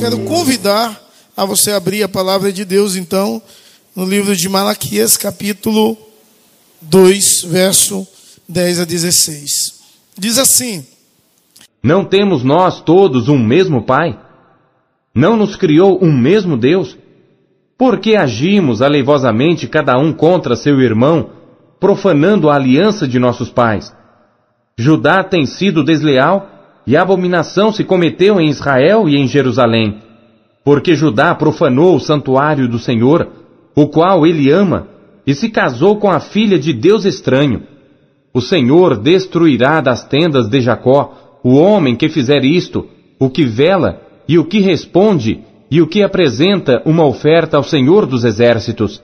Quero convidar a você abrir a palavra de Deus, então, no livro de Malaquias, capítulo 2, verso 10 a 16. Diz assim: Não temos nós todos um mesmo Pai? Não nos criou um mesmo Deus? Por que agimos aleivosamente cada um contra seu irmão, profanando a aliança de nossos pais? Judá tem sido desleal e abominação se cometeu em Israel e em Jerusalém, porque Judá profanou o santuário do Senhor, o qual ele ama, e se casou com a filha de Deus estranho. O Senhor destruirá das tendas de Jacó o homem que fizer isto, o que vela e o que responde e o que apresenta uma oferta ao Senhor dos exércitos.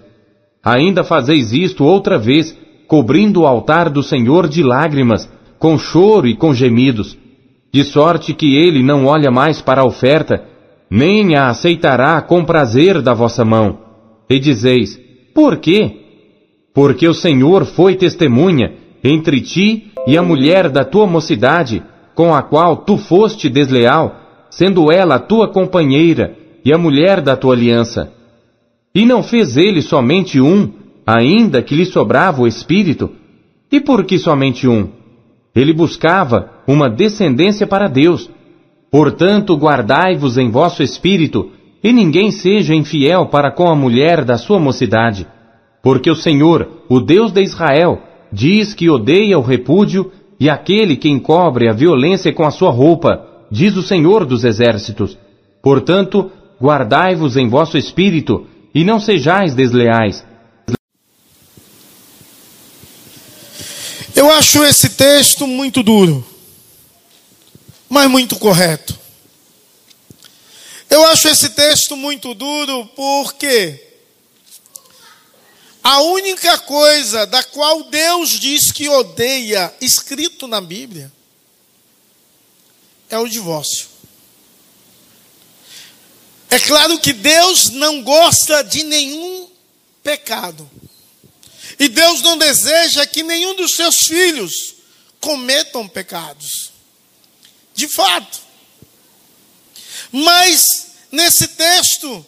Ainda fazeis isto outra vez, cobrindo o altar do Senhor de lágrimas, com choro e com gemidos de sorte que ele não olha mais para a oferta, nem a aceitará com prazer da vossa mão. E dizeis, por quê? Porque o Senhor foi testemunha entre ti e a mulher da tua mocidade, com a qual tu foste desleal, sendo ela a tua companheira e a mulher da tua aliança. E não fez ele somente um, ainda que lhe sobrava o espírito? E por que somente um? Ele buscava uma descendência para Deus. Portanto, guardai-vos em vosso espírito, e ninguém seja infiel para com a mulher da sua mocidade. Porque o Senhor, o Deus de Israel, diz que odeia o repúdio e aquele que encobre a violência com a sua roupa, diz o Senhor dos exércitos. Portanto, guardai-vos em vosso espírito, e não sejais desleais, Eu acho esse texto muito duro, mas muito correto. Eu acho esse texto muito duro porque a única coisa da qual Deus diz que odeia, escrito na Bíblia, é o divórcio. É claro que Deus não gosta de nenhum pecado. E Deus não deseja que nenhum dos seus filhos cometam pecados. De fato. Mas nesse texto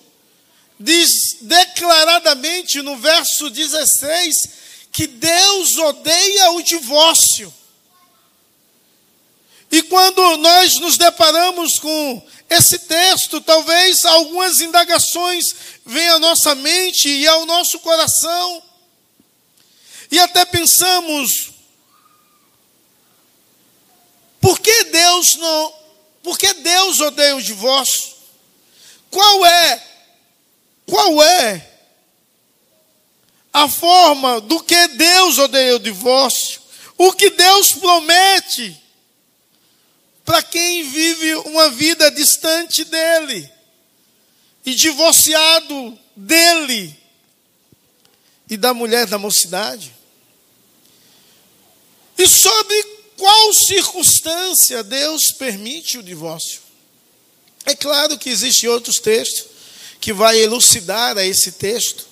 diz declaradamente no verso 16 que Deus odeia o divórcio. E quando nós nos deparamos com esse texto, talvez algumas indagações venham à nossa mente e ao nosso coração. E até pensamos, por que Deus não, por que Deus odeia o divórcio? Qual é, qual é a forma do que Deus odeia o divórcio? O que Deus promete para quem vive uma vida distante dele e divorciado dele e da mulher da mocidade? E sobre qual circunstância Deus permite o divórcio? É claro que existem outros textos que vai elucidar a esse texto,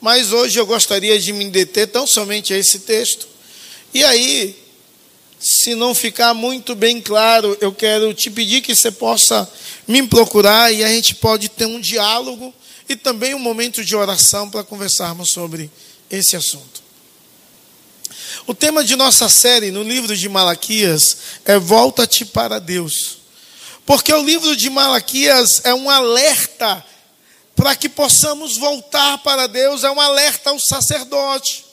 mas hoje eu gostaria de me deter tão somente a esse texto. E aí, se não ficar muito bem claro, eu quero te pedir que você possa me procurar e a gente pode ter um diálogo e também um momento de oração para conversarmos sobre esse assunto. O tema de nossa série no livro de Malaquias é Volta-te para Deus. Porque o livro de Malaquias é um alerta para que possamos voltar para Deus, é um alerta ao sacerdote,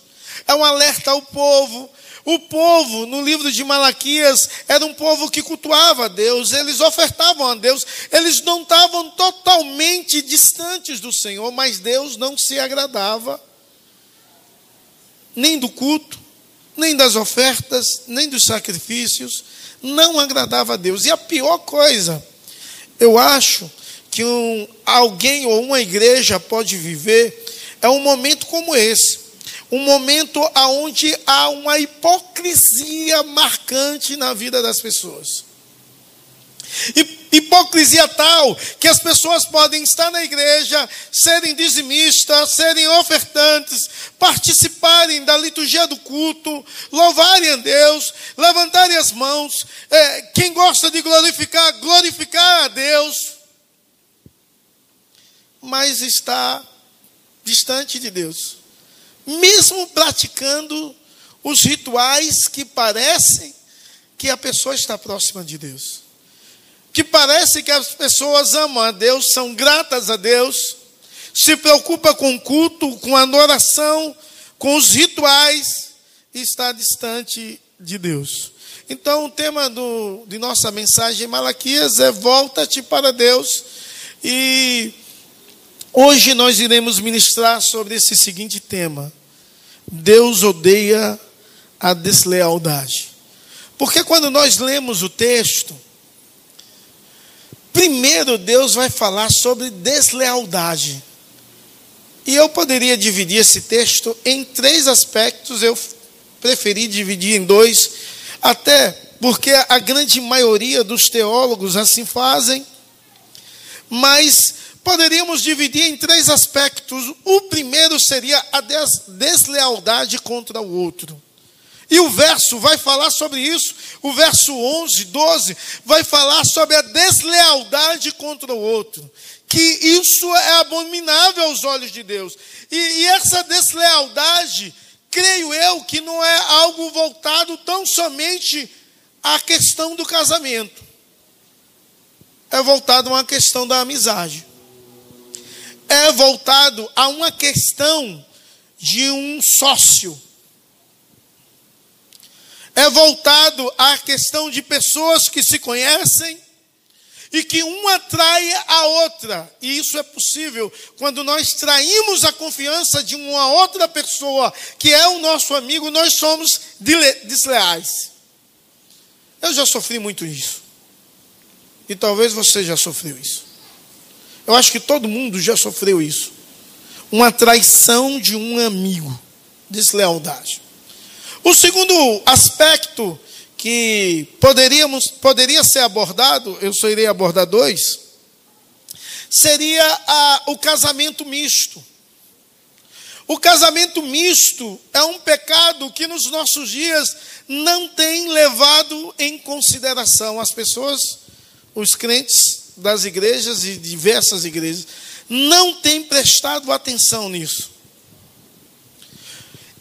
é um alerta ao povo. O povo, no livro de Malaquias, era um povo que cultuava a Deus, eles ofertavam a Deus, eles não estavam totalmente distantes do Senhor, mas Deus não se agradava nem do culto, nem das ofertas, nem dos sacrifícios, não agradava a Deus. E a pior coisa, eu acho que um, alguém ou uma igreja pode viver é um momento como esse. Um momento onde há uma hipocrisia marcante na vida das pessoas. Hipocrisia tal que as pessoas podem estar na igreja, serem dizimistas, serem ofertantes, participarem da liturgia do culto, louvarem a Deus, levantarem as mãos. É, quem gosta de glorificar, glorificar a Deus. mas está distante de Deus. Mesmo praticando os rituais que parecem que a pessoa está próxima de Deus. Que parece que as pessoas amam a Deus, são gratas a Deus, se preocupa com o culto, com a adoração, com os rituais, e está distante de Deus. Então, o tema do, de nossa mensagem em Malaquias é Volta-te para Deus. E hoje nós iremos ministrar sobre esse seguinte tema: Deus odeia a deslealdade. Porque quando nós lemos o texto, primeiro Deus vai falar sobre deslealdade. E eu poderia dividir esse texto em três aspectos, eu preferi dividir em dois, até porque a grande maioria dos teólogos assim fazem, mas poderíamos dividir em três aspectos. O primeiro seria a deslealdade contra o outro. E o verso vai falar sobre isso. O verso 11, 12 vai falar sobre a deslealdade contra o outro. Que isso é abominável aos olhos de Deus. E, e essa deslealdade, creio eu, que não é algo voltado tão somente à questão do casamento. É voltado a uma questão da amizade. É voltado a uma questão de um sócio é voltado à questão de pessoas que se conhecem e que uma atrai a outra. E isso é possível quando nós traímos a confiança de uma outra pessoa que é o nosso amigo, nós somos desleais. Eu já sofri muito isso. E talvez você já sofreu isso. Eu acho que todo mundo já sofreu isso. Uma traição de um amigo, deslealdade. O segundo aspecto que poderíamos, poderia ser abordado, eu só irei abordar dois, seria a, o casamento misto. O casamento misto é um pecado que nos nossos dias não tem levado em consideração as pessoas, os crentes das igrejas e diversas igrejas, não têm prestado atenção nisso.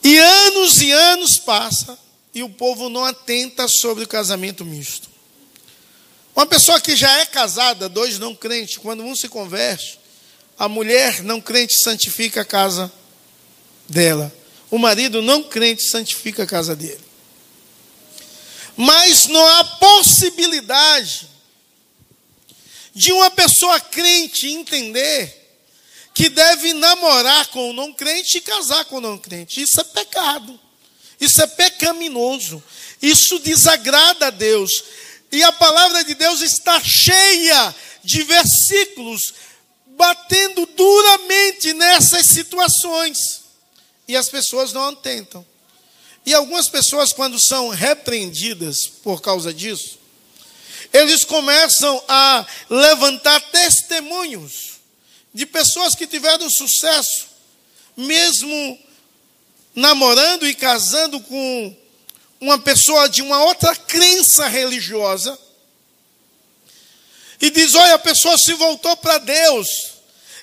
E anos e anos passam e o povo não atenta sobre o casamento misto. Uma pessoa que já é casada, dois não crentes, quando um se converte, a mulher não crente santifica a casa dela. O marido não crente santifica a casa dele. Mas não há possibilidade de uma pessoa crente entender que deve namorar com o não crente e casar com o não crente. Isso é pecado. Isso é pecaminoso. Isso desagrada a Deus. E a palavra de Deus está cheia de versículos batendo duramente nessas situações. E as pessoas não atentam. E algumas pessoas, quando são repreendidas por causa disso, eles começam a levantar testemunhos de pessoas que tiveram sucesso, mesmo namorando e casando com uma pessoa de uma outra crença religiosa, e diz: olha, a pessoa se voltou para Deus.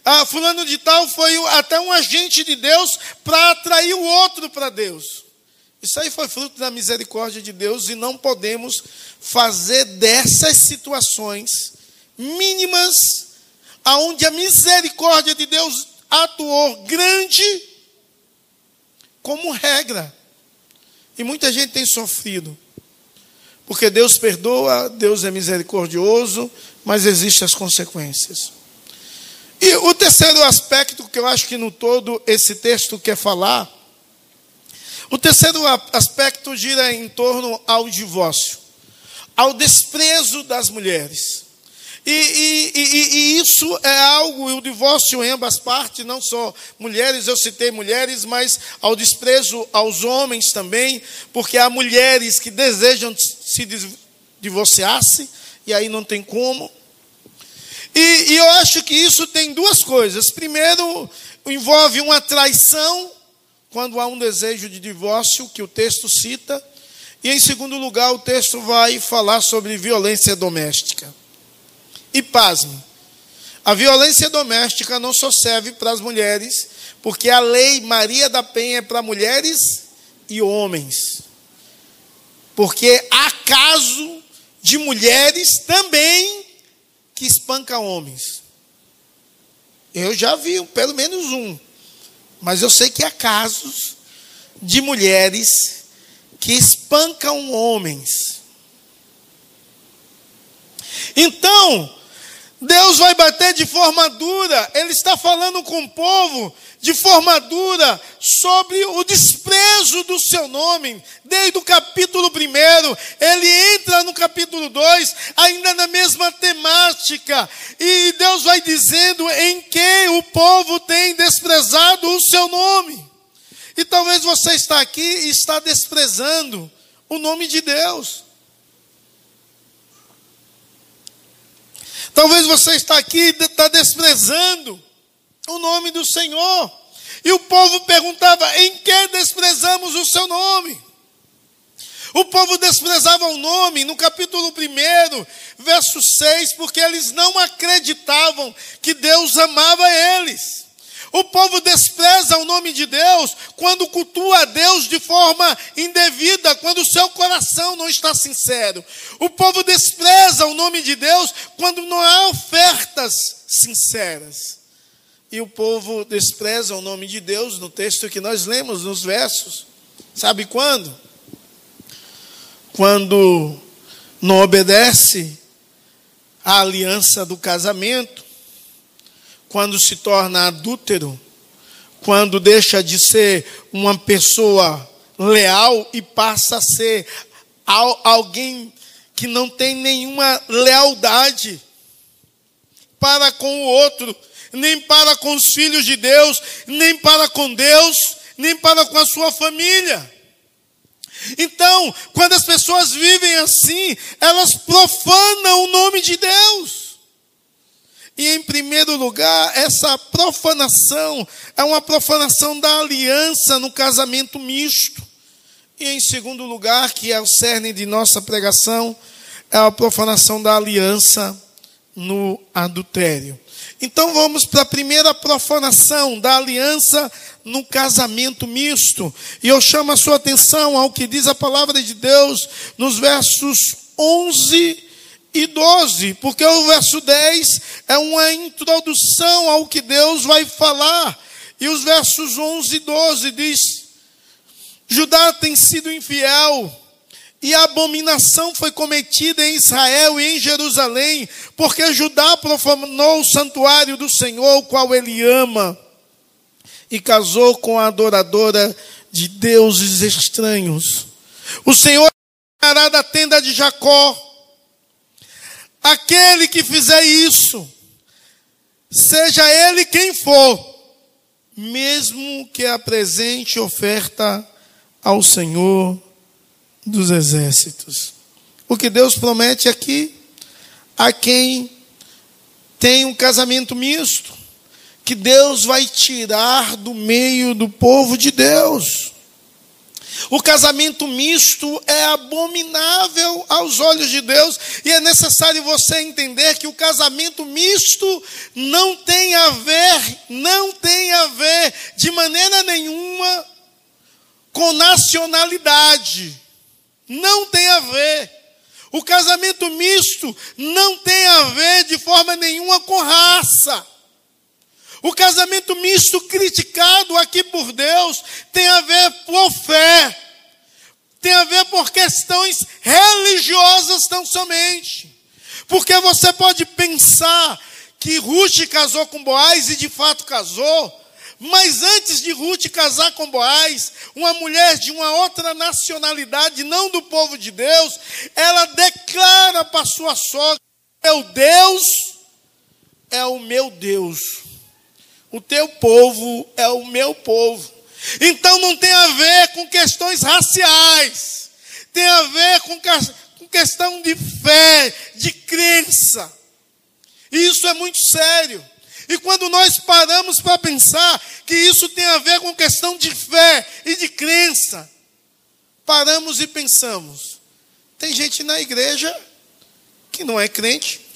Ah, fulano de tal foi até um agente de Deus para atrair o outro para Deus. Isso aí foi fruto da misericórdia de Deus e não podemos fazer dessas situações mínimas aonde a misericórdia de Deus atuou grande como regra. E muita gente tem sofrido. Porque Deus perdoa, Deus é misericordioso, mas existem as consequências. E o terceiro aspecto que eu acho que no todo esse texto quer falar, o terceiro aspecto gira em torno ao divórcio, ao desprezo das mulheres. E, e, e, e, isso é algo, e o divórcio em ambas partes, não só mulheres, eu citei mulheres, mas ao desprezo aos homens também, porque há mulheres que desejam se divorciar-se, e aí não tem como. E, eu acho que isso tem duas coisas. Primeiro, envolve uma traição, quando há um desejo de divórcio, que o texto cita. E em segundo lugar, o texto vai falar sobre violência doméstica. E pasme, A violência doméstica não só serve para as mulheres, porque a lei Maria da Penha é para mulheres e homens. Porque há caso de mulheres também que espancam homens. Eu já vi pelo menos um. Mas eu sei que há casos de mulheres que espancam homens. Então, Deus vai bater de forma dura, Ele está falando com o povo de forma dura sobre o desprezo do seu nome, desde o capítulo 1, ele entra no capítulo 2, ainda na mesma temática, e Deus vai dizendo em que o povo tem desprezado o seu nome. E talvez você está aqui e está desprezando o nome de Deus. Talvez você está aqui e está desprezando o nome do Senhor. E o povo perguntava: em que desprezamos o seu nome? O povo desprezava o nome no capítulo 1, verso 6, porque eles não acreditavam que Deus amava eles. O povo despreza o nome de Deus quando cultua a Deus de forma indevida, quando o seu coração não está sincero. O povo despreza o nome de Deus quando não há ofertas sinceras. E o povo despreza o nome de Deus no texto que nós lemos, nos versos. Sabe quando? Quando não obedece à aliança do casamento, quando se torna adúltero, quando deixa de ser uma pessoa leal e passa a ser alguém que não tem nenhuma lealdade para com o outro, nem para com os filhos de Deus, nem para com Deus, nem para com a sua família. Então, quando as pessoas vivem assim, elas profanam o nome de Deus. E em primeiro lugar, essa profanação é uma profanação da aliança no casamento misto. E em segundo lugar, que é o cerne de nossa pregação, é a profanação da aliança no adultério. Então vamos para a primeira profanação da aliança no casamento misto. E eu chamo a sua atenção ao que diz a palavra de Deus nos versos 11 e 12, porque o verso 10 é uma introdução ao que Deus vai falar. E os versos 11 e 12 diz: Judá tem sido infiel, e a abominação foi cometida em Israel e em Jerusalém, porque Judá profanou o santuário do Senhor, o qual ele ama, e casou com a adoradora de deuses estranhos. O Senhor da tenda de Jacó, Aquele que fizer isso, seja ele quem for, mesmo que apresente oferta ao Senhor dos exércitos. O que Deus promete aqui a quem tem um casamento misto, que Deus vai tirar do meio do povo de Deus. O casamento misto é abominável aos olhos de Deus, e é necessário você entender que o casamento misto não tem a ver, não tem a ver de maneira nenhuma com nacionalidade. Não tem a ver. O casamento misto não tem a ver de forma nenhuma com raça. O casamento misto criticado aqui por Deus tem a ver por fé, tem a ver por questões religiosas tão somente. Porque você pode pensar que Ruth casou com Boaz e de fato casou, mas antes de Ruth casar com Boaz, uma mulher de uma outra nacionalidade, não do povo de Deus, ela declara para sua sogra: Meu Deus é o meu Deus. O teu povo é o meu povo. Então não tem a ver com questões raciais, tem a ver com, com questão de fé, de crença. Isso é muito sério. E quando nós paramos para pensar que isso tem a ver com questão de fé e de crença, paramos e pensamos: tem gente na igreja que não é crente,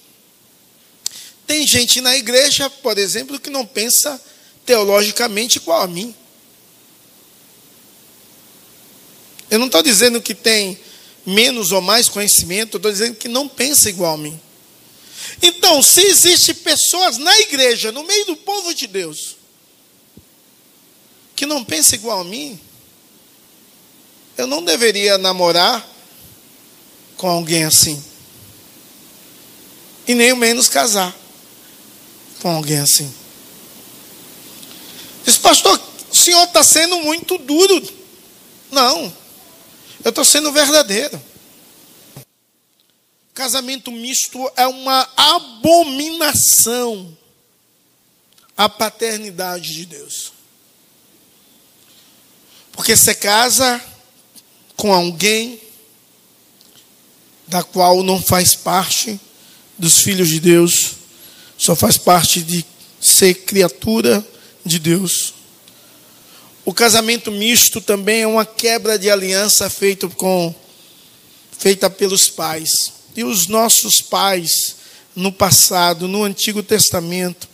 tem gente na igreja, por exemplo, que não pensa teologicamente igual a mim. Eu não estou dizendo que tem menos ou mais conhecimento, estou dizendo que não pensa igual a mim. Então, se existe pessoas na igreja, no meio do povo de Deus, que não pensa igual a mim, eu não deveria namorar com alguém assim. E nem menos casar com alguém assim. Diz, pastor, o senhor está sendo muito duro. Não, eu estou sendo verdadeiro. Casamento misto é uma abominação à paternidade de Deus. Porque você casa com alguém da qual não faz parte dos filhos de Deus, só faz parte de ser criatura de Deus. O casamento misto também é uma quebra de aliança feita com feita pelos pais. E os nossos pais no passado, no Antigo Testamento,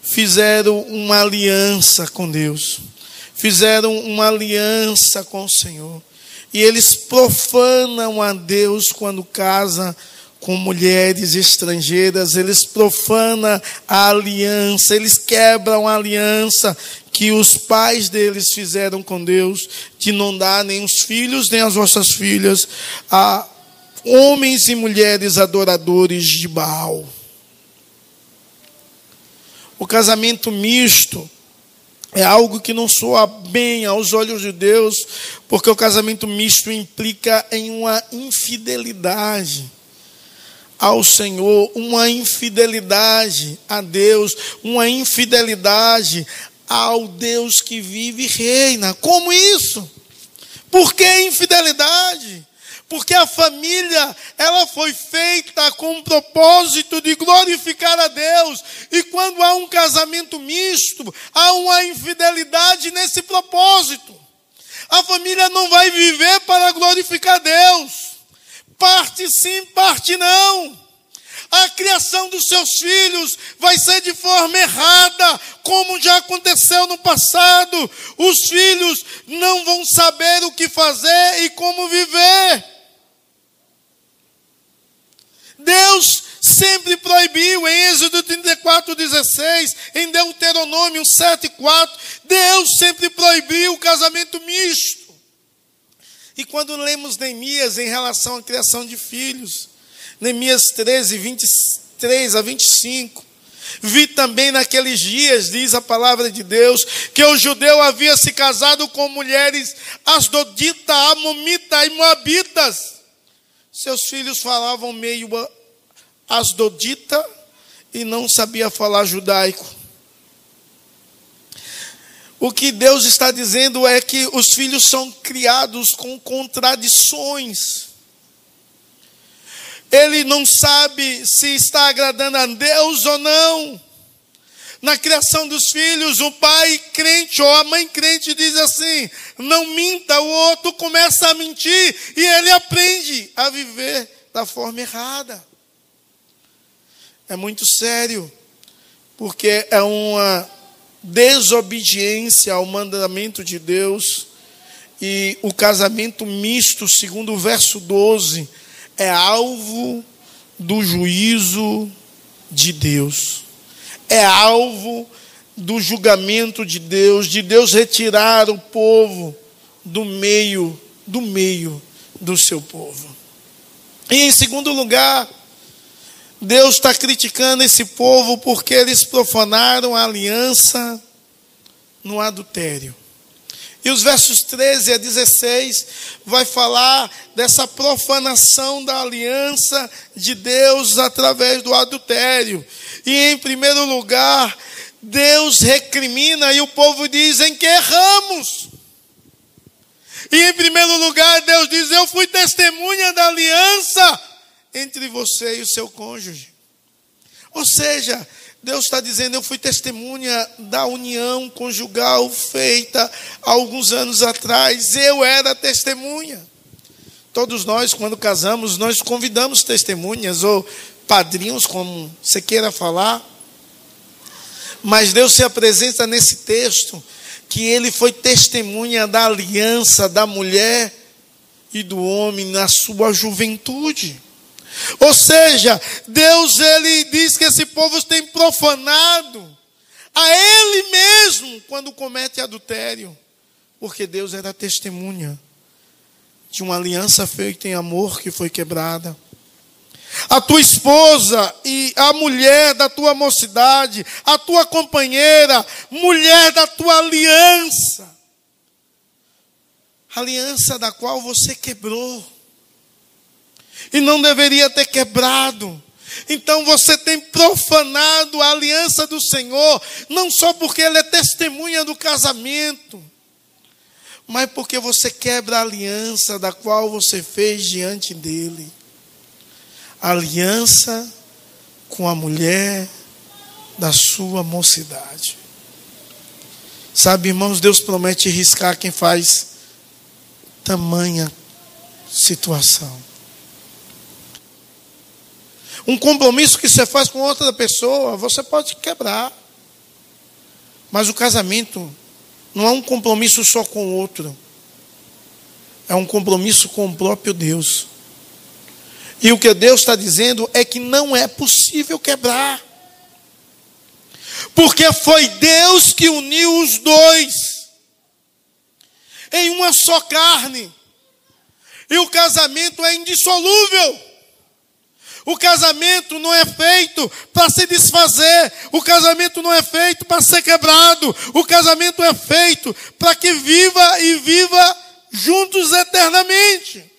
fizeram uma aliança com Deus. Fizeram uma aliança com o Senhor. E eles profanam a Deus quando casam com mulheres estrangeiras, eles profanam a aliança, eles quebram a aliança que os pais deles fizeram com Deus, de não dar nem os filhos, nem as vossas filhas a homens e mulheres adoradores de Baal. O casamento misto é algo que não soa bem aos olhos de Deus, porque o casamento misto implica em uma infidelidade ao Senhor, uma infidelidade a Deus, uma infidelidade ao Deus que vive e reina. Como isso? Por que infidelidade? Porque a família, ela foi feita com o propósito de glorificar a Deus. E quando há um casamento misto, há uma infidelidade nesse propósito. A família não vai viver para glorificar Deus parte sim, parte não. A criação dos seus filhos vai ser de forma errada, como já aconteceu no passado. Os filhos não vão saber o que fazer e como viver. Deus sempre proibiu em Êxodo 34, 16, em Deuteronômio 7, 4, Deus sempre proibiu o casamento misto. E quando lemos Neemias em relação à criação de filhos, Neemias 13, 23 a 25, vi também naqueles dias, diz a palavra de Deus, que o judeu havia se casado com mulheres asdodita, amomita e moabitas. Seus filhos falavam meio asdodita e não sabia falar judaico. O que Deus está dizendo é que os filhos são criados com contradições. Ele não sabe se está agradando a Deus ou não. Na criação dos filhos, o pai crente ou a mãe crente diz assim: não minta, o outro começa a mentir e ele aprende a viver da forma errada. É muito sério, porque é uma desobediência ao mandamento de Deus e o casamento misto, segundo o verso 12, é alvo do juízo de Deus. É alvo do julgamento de Deus, de Deus retirar o povo do meio, do meio do seu povo. E em segundo lugar, Deus está criticando esse povo porque eles profanaram a aliança no adultério. E os versos 13 a 16 vai falar dessa profanação da aliança de Deus através do adultério. E em primeiro lugar, Deus recrimina e o povo diz em que erramos. E em primeiro lugar, Deus diz: Eu fui testemunha da aliança entre você e o seu cônjuge. Ou seja, Deus está dizendo: Eu fui testemunha da união conjugal feita alguns anos atrás, eu era testemunha. Todos nós, quando casamos, nós convidamos testemunhas ou padrinhos, como você queira falar, Mas Deus se apresenta nesse texto que ele foi testemunha da aliança da mulher e do homem na sua juventude. Ou seja, Deus ele diz que esse povo tem profanado a ele mesmo quando comete adultério, porque Deus era testemunha de uma aliança feita em amor que foi quebrada. A tua esposa e a mulher da tua mocidade, a tua companheira, mulher da tua aliança, aliança da qual você quebrou e não deveria ter quebrado. Então você tem profanado a aliança do Senhor, não só porque ele é testemunha do casamento, mas porque você quebra a aliança da qual você fez diante dele. aliança com a mulher da sua mocidade. Sabe, irmãos, Deus promete riscar quem faz tamanha situação. Um compromisso que você faz com outra pessoa, você pode quebrar. Mas o casamento não é um compromisso só com o outro. É um compromisso com o próprio Deus. E o que Deus está dizendo é que não é possível quebrar. Porque foi Deus que uniu os dois em uma só carne. E o casamento é indissolúvel. O casamento não é feito para se desfazer. O casamento não é feito para ser quebrado. O casamento é feito para que viva e viva juntos eternamente.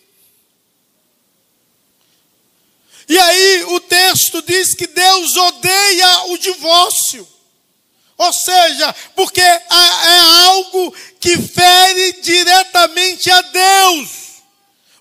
E aí o texto diz que Deus odeia o divórcio. Ou seja, porque é algo que fere diretamente a Deus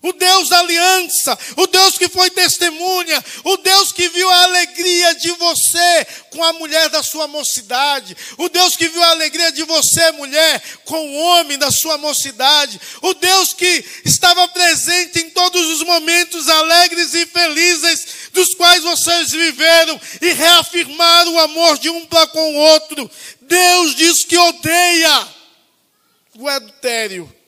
o Deus da aliança, o Deus que foi testemunha, o Deus que viu a alegria de você com a mulher da sua mocidade, o Deus que viu a alegria de você, mulher, com o homem da sua mocidade, o Deus que estava presente em todos os momentos alegres e felizes dos quais vocês viveram e reafirmaram o amor de um para com o outro. Deus diz que odeia o adultério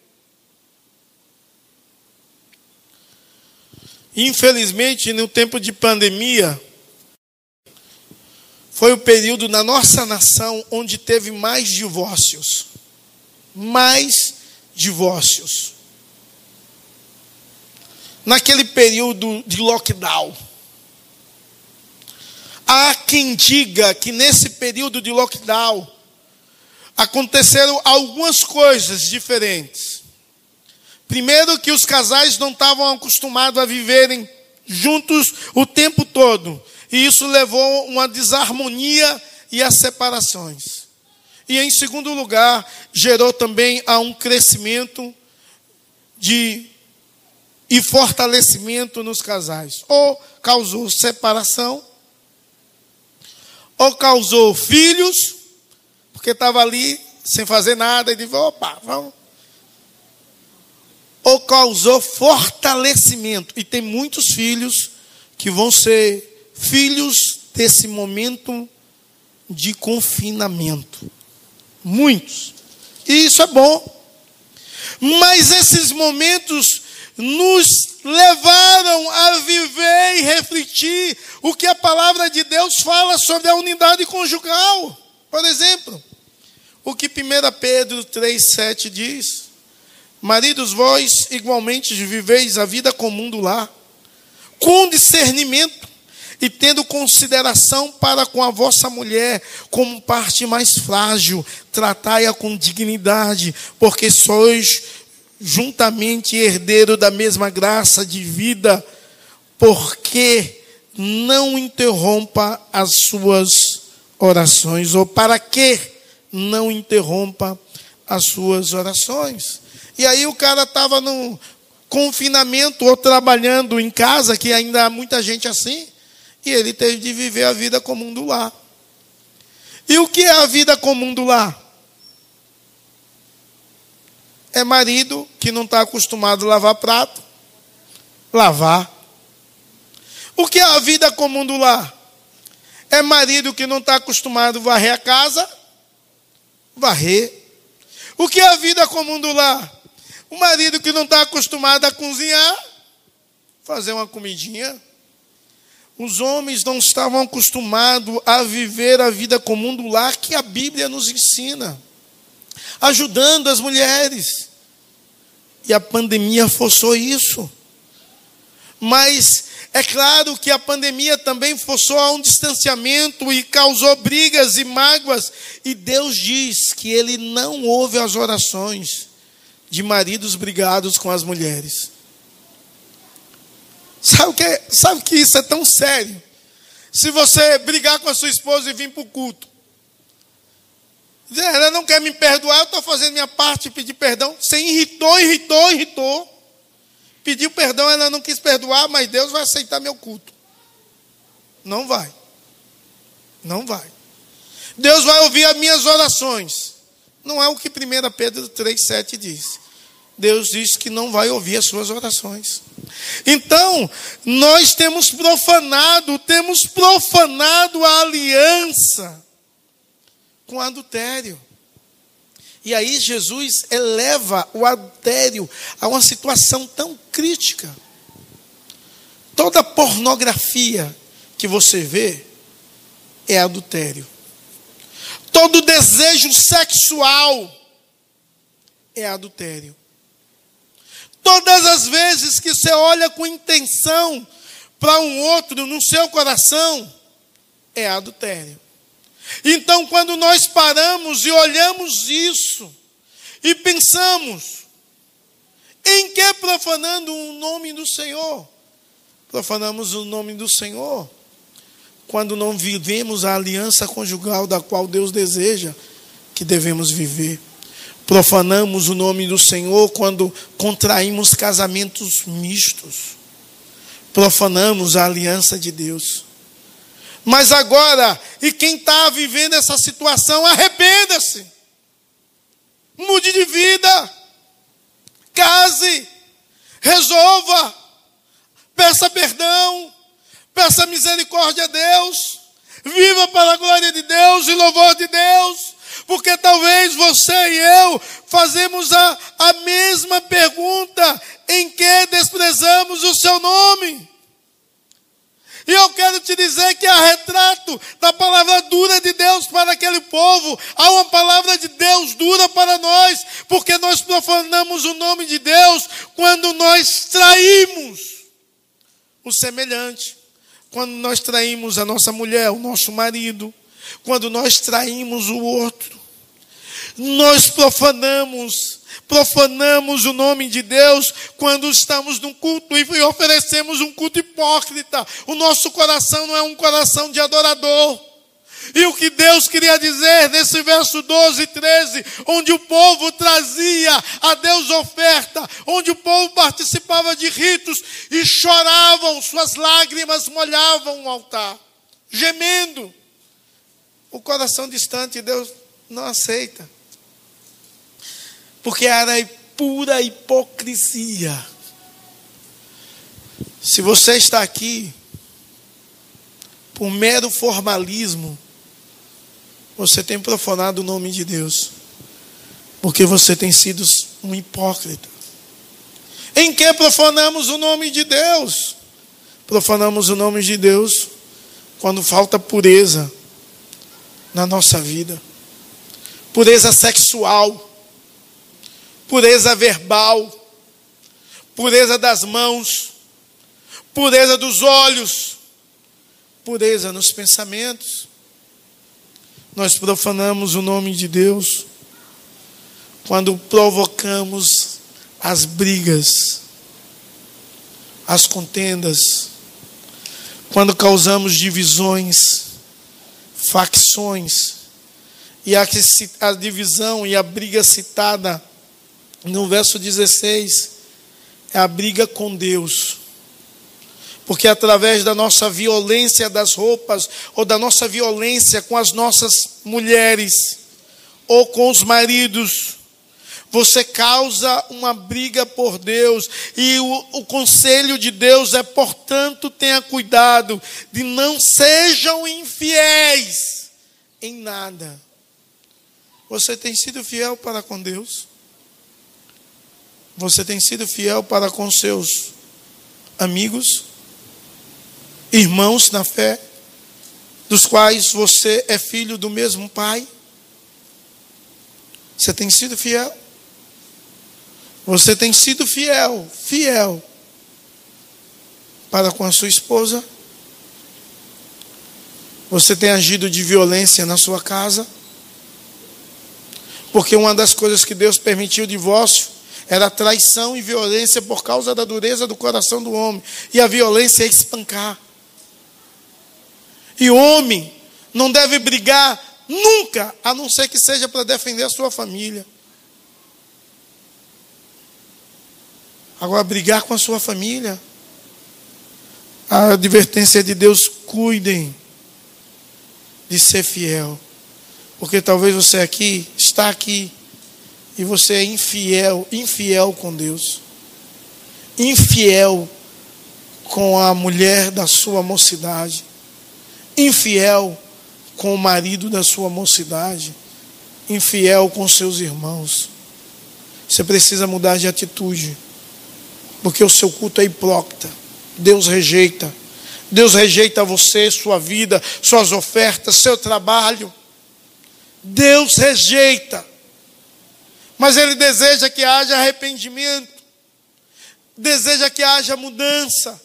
Infelizmente, no tempo de pandemia, foi o período na nossa nação onde teve mais divórcios. Mais divórcios. Naquele período de lockdown. Há quem diga que nesse período de lockdown aconteceram algumas coisas diferentes. Primeiro, que os casais não estavam acostumados a viverem juntos o tempo todo. E isso levou a uma desarmonia e a separações. E em segundo lugar, gerou também a um crescimento de e fortalecimento nos casais. Ou causou separação, ou causou filhos, porque estava ali sem fazer nada e disse: opa, vamos ou causou fortalecimento. E tem muitos filhos que vão ser filhos desse momento de confinamento. Muitos. E isso é bom. Mas esses momentos nos levaram a viver e refletir o que a palavra de Deus fala sobre a unidade conjugal. Por exemplo, o que 1 Pedro 3,7 diz. Maridos, vós igualmente viveis a vida comum do lar, com discernimento e tendo consideração para com a vossa mulher como parte mais frágil, tratai-a com dignidade, porque sois juntamente herdeiro da mesma graça de vida, porque não interrompa as suas orações, ou para que não interrompa as suas orações. E aí o cara estava no confinamento ou trabalhando em casa, que ainda há muita gente assim, e ele teve de viver a vida comum do lar. E o que é a vida comum do lar? É marido que não está acostumado a lavar prato, lavar. O que é a vida comum do lar? É marido que não está acostumado a varrer a casa, varrer. O que é a vida comum do lar? O marido que não está acostumado a cozinhar, fazer uma comidinha. Os homens não estavam acostumados a viver a vida comum do lar que a Bíblia nos ensina, ajudando as mulheres. E a pandemia forçou isso. Mas é claro que a pandemia também forçou a um distanciamento e causou brigas e mágoas. E Deus diz que Ele não ouve as orações de maridos brigados com as mulheres. Sabe que, sabe que isso é tão sério? Se você brigar com a sua esposa e vir para o culto, ela não quer me perdoar, eu estou fazendo minha parte e pedir perdão. Você irritou, irritou, irritou. Pediu perdão, ela não quis perdoar, mas Deus vai aceitar meu culto. Não vai. Não vai. Deus vai ouvir as minhas orações. Não é o que 1 Pedro 3,7 diz. Deus diz que não vai ouvir as suas orações. Então, nós temos profanado, temos profanado a aliança com adultério. E aí Jesus eleva o adultério a uma situação tão crítica. Toda pornografia que você vê é adultério. Todo desejo sexual é adultério. Todas as vezes que você olha com intenção para um outro no seu coração, é adultério. Então, quando nós paramos e olhamos isso e pensamos, em que profanando o nome do Senhor? Profanamos o nome do Senhor quando não vivemos a aliança conjugal da qual Deus deseja que devemos viver. Profanamos o nome do Senhor quando contraímos casamentos mistos. Profanamos a aliança de Deus. Mas agora, e quem está vivendo essa situação, arrependa-se. Mude de vida. Case. Resolva. Peça perdão. Peça misericórdia a Deus. Viva para a glória de Deus e louvor de Deus. Porque talvez você e eu fazemos a, a mesma pergunta em que desprezamos o seu nome. E eu quero te dizer que há retrato da palavra dura de Deus para aquele povo. Há uma palavra de Deus dura para nós, porque nós profanamos o nome de Deus quando nós traímos o semelhante. Quando nós traímos a nossa mulher, o nosso marido, quando nós traímos o outro, nós profanamos, profanamos o nome de Deus quando estamos num culto e oferecemos um culto hipócrita. O nosso coração não é um coração de adorador. E o que Deus queria dizer nesse verso 12 e 13, onde o povo trazia a Deus oferta, onde o povo participava de ritos e choravam, suas lágrimas molhavam o altar, gemendo. O coração distante, Deus não aceita porque era pura hipocrisia. Se você está aqui por mero formalismo, você tem profanado o nome de Deus, porque você tem sido um hipócrita. Em que profanamos o nome de Deus? Profanamos o nome de Deus quando falta pureza na nossa vida, pureza sexual pureza verbal, pureza das mãos, pureza dos olhos, pureza nos pensamentos. Nós profanamos o nome de Deus quando provocamos as brigas, as contendas, quando causamos divisões, facções, e a, a divisão e a briga citada no verso 16, é a briga com Deus. Porque através da nossa violência das roupas, ou da nossa violência com as nossas mulheres, ou com os maridos, você causa uma briga por Deus. E o, o, conselho de Deus é, portanto, tenha cuidado de não sejam infiéis em nada. Você tem sido fiel para com Deus? Você tem sido fiel para com seus amigos, irmãos na fé, dos quais você é filho do mesmo pai? Você tem sido fiel? Você tem sido fiel, fiel para com a sua esposa? Você tem agido de violência na sua casa? Porque uma das coisas que Deus permitiu o divórcio era traição e violência por causa da dureza do coração do homem. E a violência é espancar. E o homem não deve brigar nunca, a não ser que seja para defender a sua família. Agora, brigar com a sua família. A advertência de Deus: cuidem de ser fiel. Porque talvez você aqui, está aqui, e você é infiel, infiel com Deus. Infiel com a mulher da sua mocidade. Infiel com o marido da sua mocidade. Infiel com seus irmãos. Você precisa mudar de atitude porque o seu culto é hipócrita. Deus rejeita. Deus rejeita você, sua vida, suas ofertas, seu trabalho. Deus rejeita. Mas Ele deseja que haja arrependimento, deseja que haja mudança,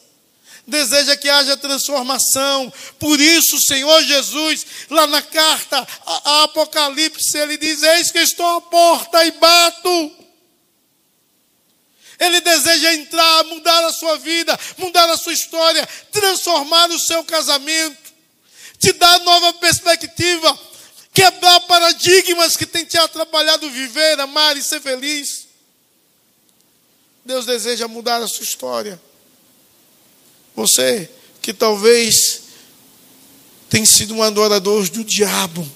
deseja que haja transformação. Por isso, o Senhor Jesus, lá na carta a Apocalipse, Ele diz: Eis que estou à porta e bato. Ele deseja entrar, mudar a sua vida, mudar a sua história, transformar o seu casamento, te dar nova perspectiva, quebrar paradigmas que têm te atrapalhado viver, amar e ser feliz. Deus deseja mudar a sua história. Você que talvez tem sido um adorador do diabo,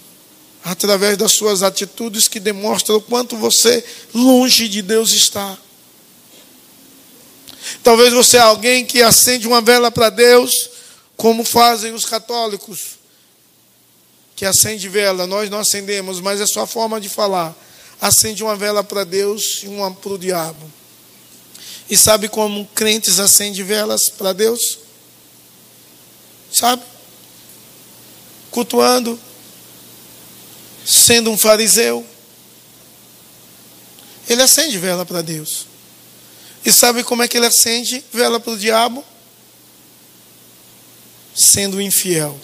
através das suas atitudes que demonstram o quanto você longe de Deus está. Talvez você é alguém que acende uma vela para Deus, como fazem os católicos, que acende vela. Nós não acendemos, mas é só a forma de falar. Acende uma vela para Deus e uma para o diabo. E sabe como crentes acendem velas para Deus? Sabe? Cultuando, sendo um fariseu. Ele acende vela para Deus. E sabe como é que ele acende vela para o diabo? Sendo infiel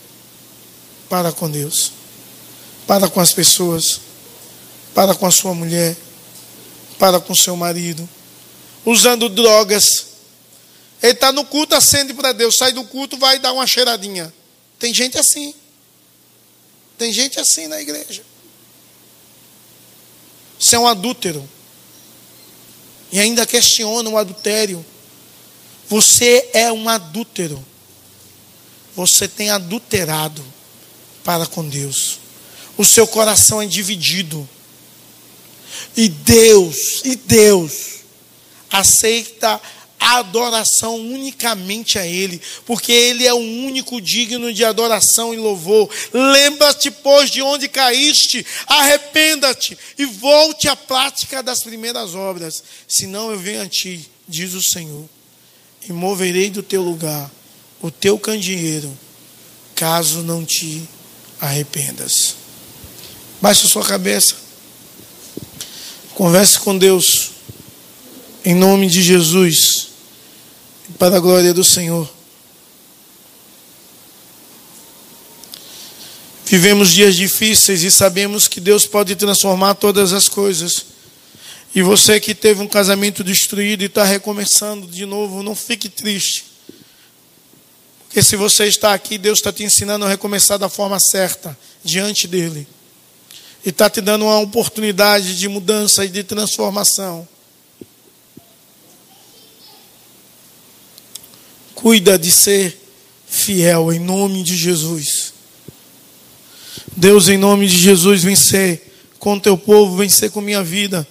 para com Deus, para com as pessoas, para com a sua mulher, para com seu marido, usando drogas. Ele está no culto, acende para Deus, sai do culto, vai dar uma cheiradinha. Tem gente assim. Tem gente assim na igreja. Isso é um adúltero e ainda questiona o adultério. Você é um adúltero. Você tem adulterado para com Deus. O seu coração é dividido. E Deus, e Deus aceita adoração unicamente a Ele, porque Ele é o único digno de adoração e louvor. Lembra-te, pois, de onde caíste, arrependa-te e volte à prática das primeiras obras, senão eu venho a ti, diz o Senhor, e moverei do teu lugar o teu candeeiro, caso não te arrependas. Baixe sua cabeça, converse com Deus, em nome de Jesus para a glória do Senhor. Vivemos dias difíceis e sabemos que Deus pode transformar todas as coisas. E você que teve um casamento destruído e está recomeçando de novo, não fique triste. Porque se você está aqui, Deus está te ensinando a recomeçar da forma certa, diante dEle. E está te dando uma oportunidade de mudança e de transformação. Cuida de ser fiel em nome de Jesus. Deus, em nome de Jesus, vencer com teu povo, vencer com minha vida.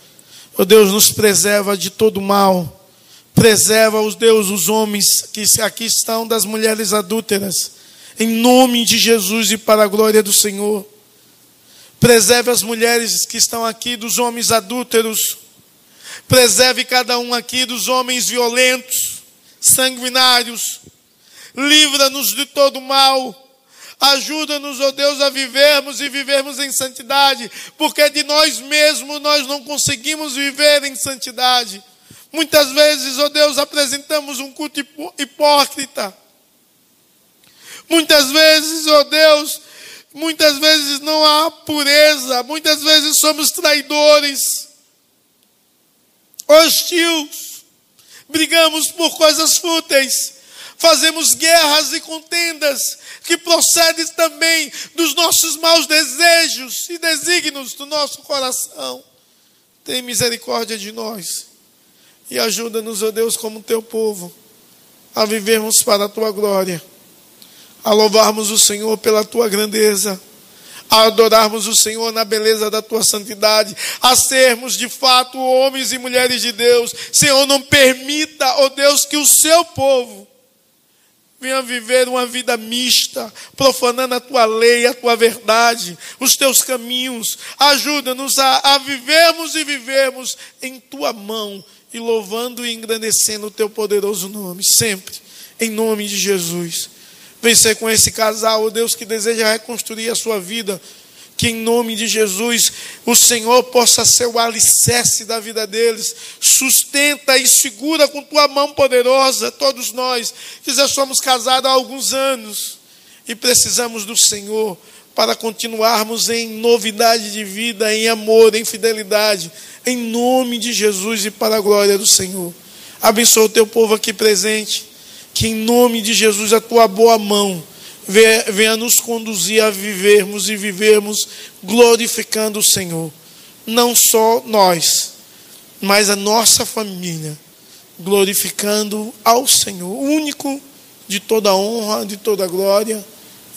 Ó Deus, nos preserva de todo mal. Preserva os Deus, os homens que aqui estão, das mulheres adúlteras. Em nome de Jesus e para a glória do Senhor. Preserve as mulheres que estão aqui, dos homens adúlteros. Preserve cada um aqui dos homens violentos, sanguinários. Livra-nos de todo mal. Ajuda-nos, ó oh Deus, a vivermos e vivermos em santidade, porque de nós mesmos nós não conseguimos viver em santidade. Muitas vezes, ó oh Deus, apresentamos um culto hipócrita. Muitas vezes, ó oh Deus, muitas vezes não há pureza, muitas vezes somos traidores, hostis, brigamos por coisas fúteis fazemos guerras e contendas que procedem também dos nossos maus desejos e desígnios do nosso coração. Tem misericórdia de nós e ajuda-nos, ó Deus, como teu povo, a vivermos para a tua glória, a louvarmos o Senhor pela tua grandeza a adorarmos o Senhor na beleza da tua santidade, a sermos de fato homens e mulheres de Deus. Senhor, não permita, ó oh Deus, que o seu povo venha viver uma vida mista, profanando a tua lei, a tua verdade, os teus caminhos. Ajuda-nos a, a vivermos e vivermos em tua mão e louvando e engrandecendo o teu poderoso nome, sempre, em nome de Jesus. Vencer com esse casal, oh Deus, que deseja reconstruir a sua vida que em nome de Jesus o Senhor possa ser o alicerce da vida deles, sustenta e segura com tua mão poderosa todos nós que já somos casados há alguns anos e precisamos do Senhor para continuarmos em novidade de vida, em amor, em fidelidade, em nome de Jesus e para a glória do Senhor. Abençoa o teu povo aqui presente, que em nome de Jesus a tua boa mão venha nos conduzir a vivermos e vivermos glorificando o Senhor. Não só nós, mas a nossa família, glorificando ao Senhor, único de toda honra, de toda glória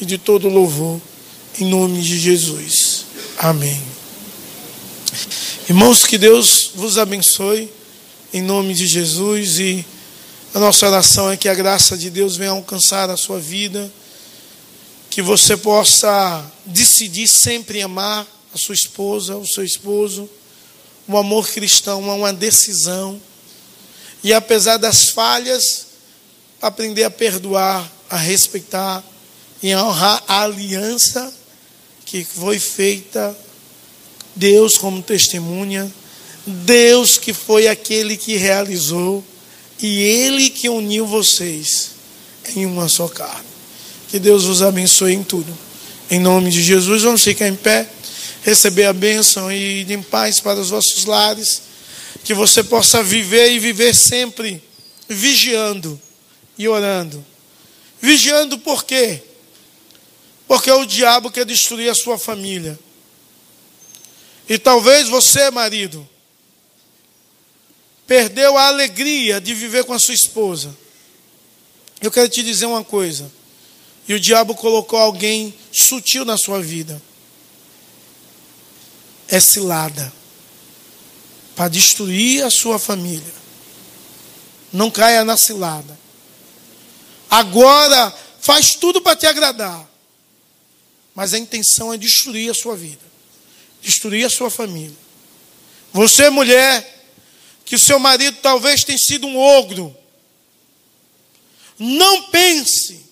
e de todo louvor, em nome de Jesus. Amém. Irmãos, que Deus vos abençoe, em nome de Jesus, e a nossa oração é que a graça de Deus venha alcançar a sua vida que você possa decidir sempre amar a sua esposa, o seu esposo. O amor cristão é uma decisão. E apesar das falhas, aprender a perdoar, a respeitar e a honrar a aliança que foi feita, Deus como testemunha, Deus que foi aquele que realizou e Ele que uniu vocês em uma só carne. Que Deus vos abençoe em tudo. Em nome de Jesus, vamos ficar em pé, receber a bênção e ir em paz para os vossos lares. Que você possa viver e viver sempre vigiando e orando. Vigiando por quê? Porque o diabo quer destruir a sua família. E talvez você, marido, perdeu a alegria de viver com a sua esposa. Eu quero te dizer uma coisa. E o diabo colocou alguém sutil na sua vida. É cilada. Para destruir a sua família. Não caia na cilada. Agora faz tudo para te agradar. Mas a intenção é destruir a sua vida. Destruir a sua família. Você, mulher, que o seu marido talvez tenha sido um ogro. Não pense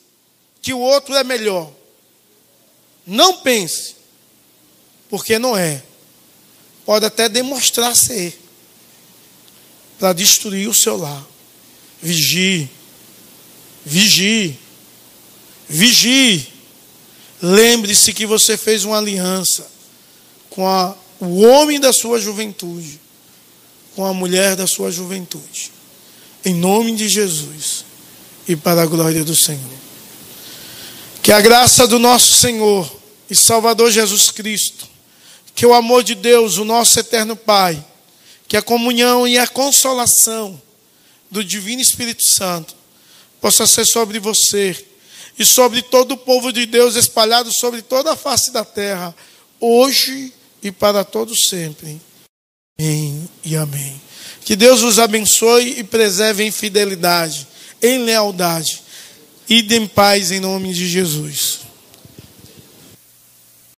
que o outro é melhor. Não pense, porque não é. Pode até demonstrar ser, para destruir o seu lar. Vigie, vigie, vigie. Lembre-se que você fez uma aliança com a, o homem da sua juventude, com a mulher da sua juventude. Em nome de Jesus e para a glória do Senhor. Que a graça do nosso Senhor e Salvador Jesus Cristo, que o amor de Deus, o nosso eterno Pai, que a comunhão e a consolação do Divino Espírito Santo possa ser sobre você e sobre todo o povo de Deus espalhado sobre toda a face da terra, hoje e para todo sempre. Amém e amém. Que Deus os abençoe e preserve em fidelidade, em lealdade. e em paz em nome de Jesus.